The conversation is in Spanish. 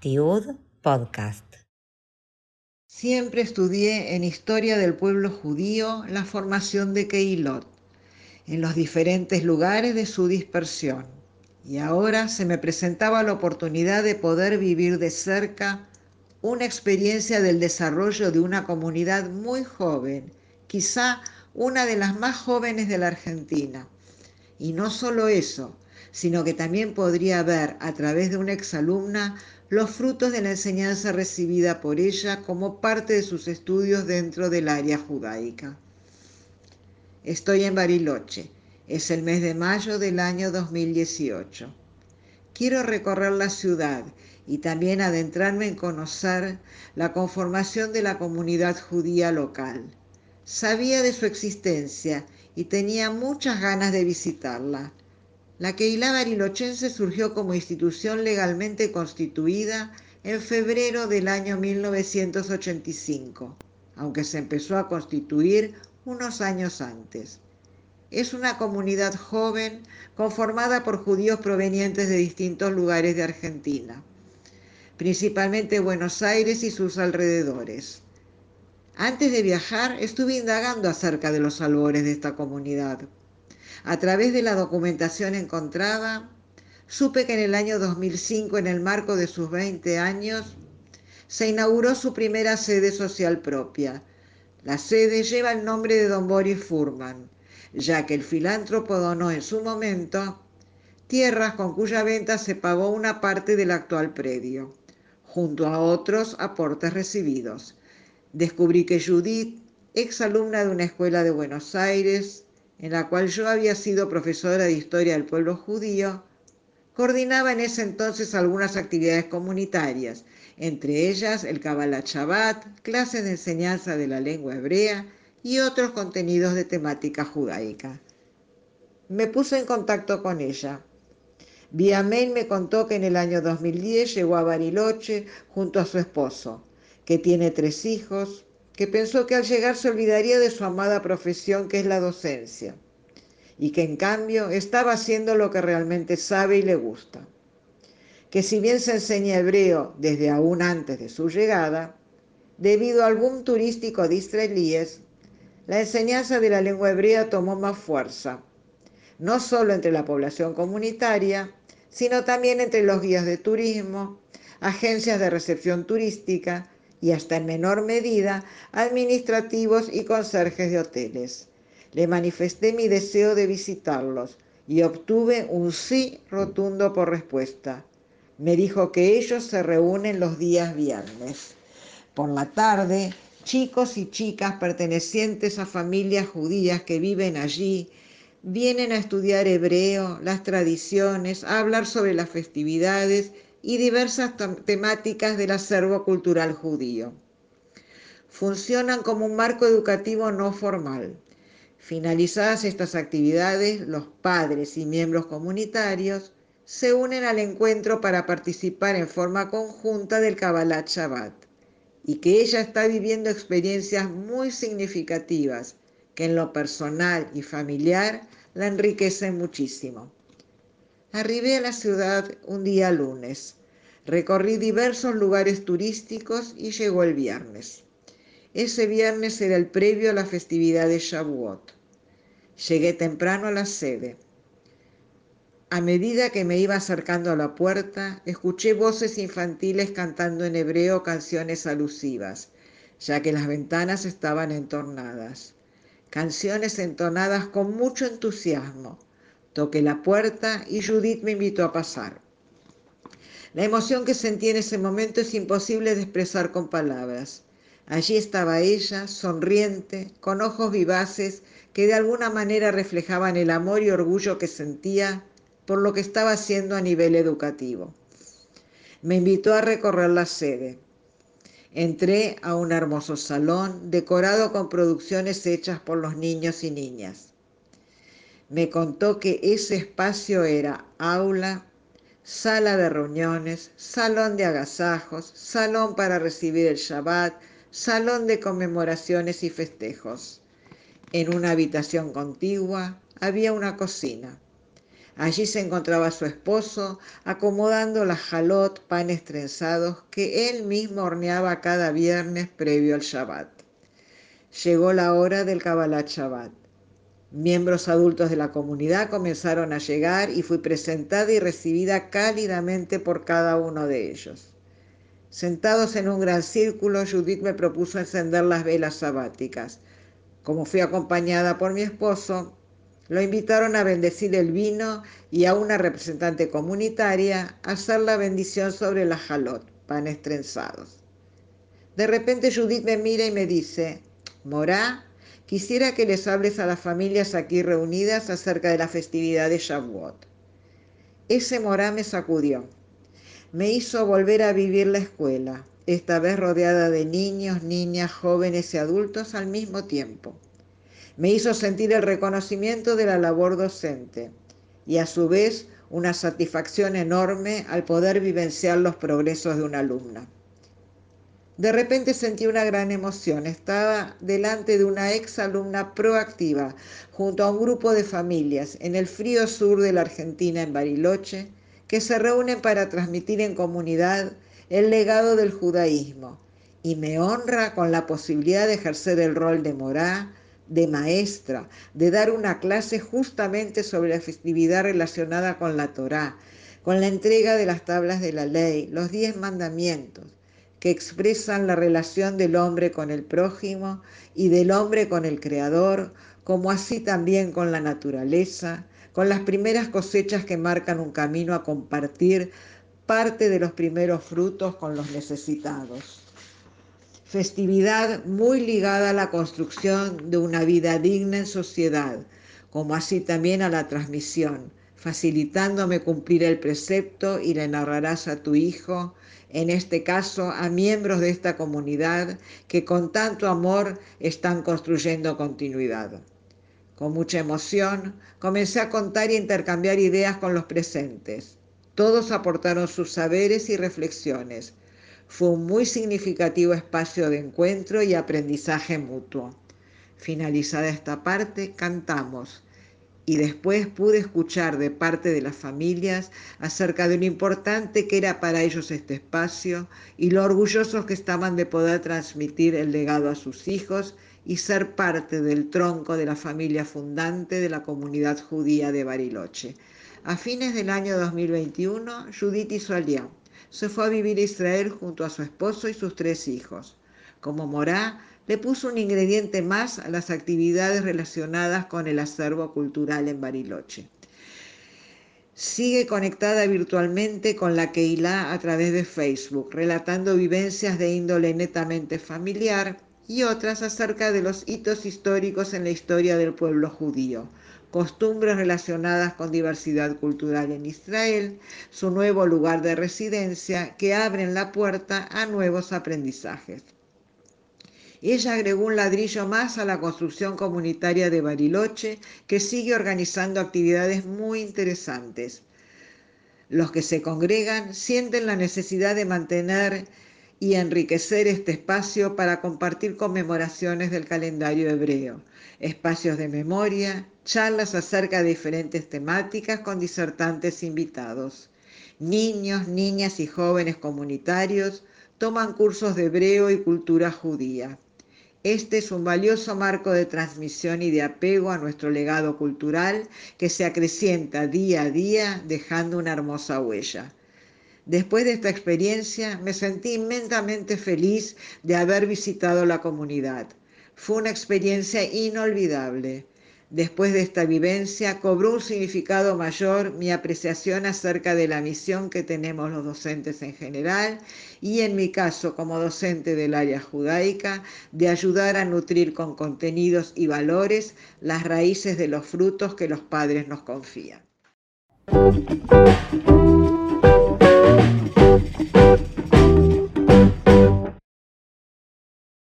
Tiud Podcast. Siempre estudié en historia del pueblo judío la formación de Keilot, en los diferentes lugares de su dispersión. Y ahora se me presentaba la oportunidad de poder vivir de cerca una experiencia del desarrollo de una comunidad muy joven, quizá una de las más jóvenes de la Argentina. Y no solo eso, sino que también podría ver a través de una exalumna los frutos de la enseñanza recibida por ella como parte de sus estudios dentro del área judaica. Estoy en Bariloche, es el mes de mayo del año 2018. Quiero recorrer la ciudad y también adentrarme en conocer la conformación de la comunidad judía local. Sabía de su existencia y tenía muchas ganas de visitarla la Keilah barilochense surgió como institución legalmente constituida en febrero del año 1985, aunque se empezó a constituir unos años antes. Es una comunidad joven conformada por judíos provenientes de distintos lugares de Argentina, principalmente Buenos Aires y sus alrededores. Antes de viajar estuve indagando acerca de los albores de esta comunidad a través de la documentación encontrada, supe que en el año 2005, en el marco de sus 20 años, se inauguró su primera sede social propia. La sede lleva el nombre de don Boris Furman, ya que el filántropo donó en su momento tierras con cuya venta se pagó una parte del actual predio, junto a otros aportes recibidos. Descubrí que Judith, exalumna de una escuela de Buenos Aires, en la cual yo había sido profesora de historia del pueblo judío, coordinaba en ese entonces algunas actividades comunitarias, entre ellas el Kabbalah Shabbat, clases de enseñanza de la lengua hebrea y otros contenidos de temática judaica. Me puse en contacto con ella. Vía mail me contó que en el año 2010 llegó a Bariloche junto a su esposo, que tiene tres hijos, que pensó que al llegar se olvidaría de su amada profesión que es la docencia, y que en cambio estaba haciendo lo que realmente sabe y le gusta. Que si bien se enseña hebreo desde aún antes de su llegada, debido al boom turístico de israelíes, la enseñanza de la lengua hebrea tomó más fuerza, no solo entre la población comunitaria, sino también entre los guías de turismo, agencias de recepción turística, y hasta en menor medida administrativos y conserjes de hoteles. Le manifesté mi deseo de visitarlos y obtuve un sí rotundo por respuesta. Me dijo que ellos se reúnen los días viernes. Por la tarde, chicos y chicas pertenecientes a familias judías que viven allí vienen a estudiar hebreo, las tradiciones, a hablar sobre las festividades y diversas temáticas del acervo cultural judío. Funcionan como un marco educativo no formal. Finalizadas estas actividades, los padres y miembros comunitarios se unen al encuentro para participar en forma conjunta del Kabbalah Shabbat y que ella está viviendo experiencias muy significativas que en lo personal y familiar la enriquecen muchísimo. Arribé a la ciudad un día lunes. Recorrí diversos lugares turísticos y llegó el viernes. Ese viernes era el previo a la festividad de Shavuot. Llegué temprano a la sede. A medida que me iba acercando a la puerta, escuché voces infantiles cantando en hebreo canciones alusivas, ya que las ventanas estaban entornadas. Canciones entonadas con mucho entusiasmo, Toqué la puerta y Judith me invitó a pasar. La emoción que sentí en ese momento es imposible de expresar con palabras. Allí estaba ella, sonriente, con ojos vivaces que de alguna manera reflejaban el amor y orgullo que sentía por lo que estaba haciendo a nivel educativo. Me invitó a recorrer la sede. Entré a un hermoso salón decorado con producciones hechas por los niños y niñas me contó que ese espacio era aula, sala de reuniones, salón de agasajos, salón para recibir el Shabbat, salón de conmemoraciones y festejos. En una habitación contigua, había una cocina. Allí se encontraba su esposo acomodando las jalot, panes trenzados que él mismo horneaba cada viernes previo al Shabbat. Llegó la hora del Kabbalat Shabbat. Miembros adultos de la comunidad comenzaron a llegar y fui presentada y recibida cálidamente por cada uno de ellos. Sentados en un gran círculo, Judith me propuso encender las velas sabáticas. Como fui acompañada por mi esposo, lo invitaron a bendecir el vino y a una representante comunitaria a hacer la bendición sobre la jalot, panes trenzados. De repente Judith me mira y me dice, Morá, quisiera que les hables a las familias aquí reunidas acerca de la festividad de Shavuot. Ese Morá me sacudió me hizo volver a vivir la escuela, esta vez rodeada de niños, niñas, jóvenes y adultos al mismo tiempo. Me hizo sentir el reconocimiento de la labor docente y a su vez una satisfacción enorme al poder vivenciar los progresos de una alumna. De repente sentí una gran emoción. Estaba delante de una ex alumna proactiva, junto a un grupo de familias, en el frío sur de la Argentina, en Bariloche, que se reúnen para transmitir en comunidad el legado del judaísmo y me honra con la posibilidad de ejercer el rol de morá, de maestra, de dar una clase justamente sobre la festividad relacionada con la Torá, con la entrega de las tablas de la ley, los diez mandamientos, que expresan la relación del hombre con el prójimo y del hombre con el Creador, como así también con la naturaleza, con las primeras cosechas que marcan un camino a compartir parte de los primeros frutos con los necesitados. Festividad muy ligada a la construcción de una vida digna en sociedad, como así también a la transmisión, facilitándome cumplir el precepto y le narrarás a tu hijo, en este caso a miembros de esta comunidad que con tanto amor están construyendo continuidad. Con mucha emoción, comencé a contar y intercambiar ideas con los presentes. Todos aportaron sus saberes y reflexiones. Fue un muy significativo espacio de encuentro y aprendizaje mutuo. Finalizada esta parte, cantamos y después pude escuchar de parte de las familias acerca de lo importante que era para ellos este espacio y lo orgullosos que estaban de poder transmitir el legado a sus hijos y ser parte del tronco de la familia fundante de la comunidad judía de Bariloche. A fines del año 2021, Judith hizo aliá. Se fue a vivir a Israel junto a su esposo y sus tres hijos. Como morá, le puso un ingrediente más a las actividades relacionadas con el acervo cultural en Bariloche. Sigue conectada virtualmente con la Keilah a través de Facebook, relatando vivencias de índole netamente familiar y otras acerca de los hitos históricos en la historia del pueblo judío, costumbres relacionadas con diversidad cultural en Israel, su nuevo lugar de residencia que abren la puerta a nuevos aprendizajes. Ella agregó un ladrillo más a la construcción comunitaria de Bariloche, que sigue organizando actividades muy interesantes. Los que se congregan sienten la necesidad de mantener y enriquecer este espacio para compartir conmemoraciones del calendario hebreo, espacios de memoria, charlas acerca de diferentes temáticas con disertantes invitados. Niños, niñas y jóvenes comunitarios toman cursos de hebreo y cultura judía. Este es un valioso marco de transmisión y de apego a nuestro legado cultural que se acrecienta día a día dejando una hermosa huella. Después de esta experiencia me sentí inmensamente feliz de haber visitado la comunidad. Fue una experiencia inolvidable. Después de esta vivencia cobró un significado mayor mi apreciación acerca de la misión que tenemos los docentes en general y en mi caso como docente del área judaica de ayudar a nutrir con contenidos y valores las raíces de los frutos que los padres nos confían.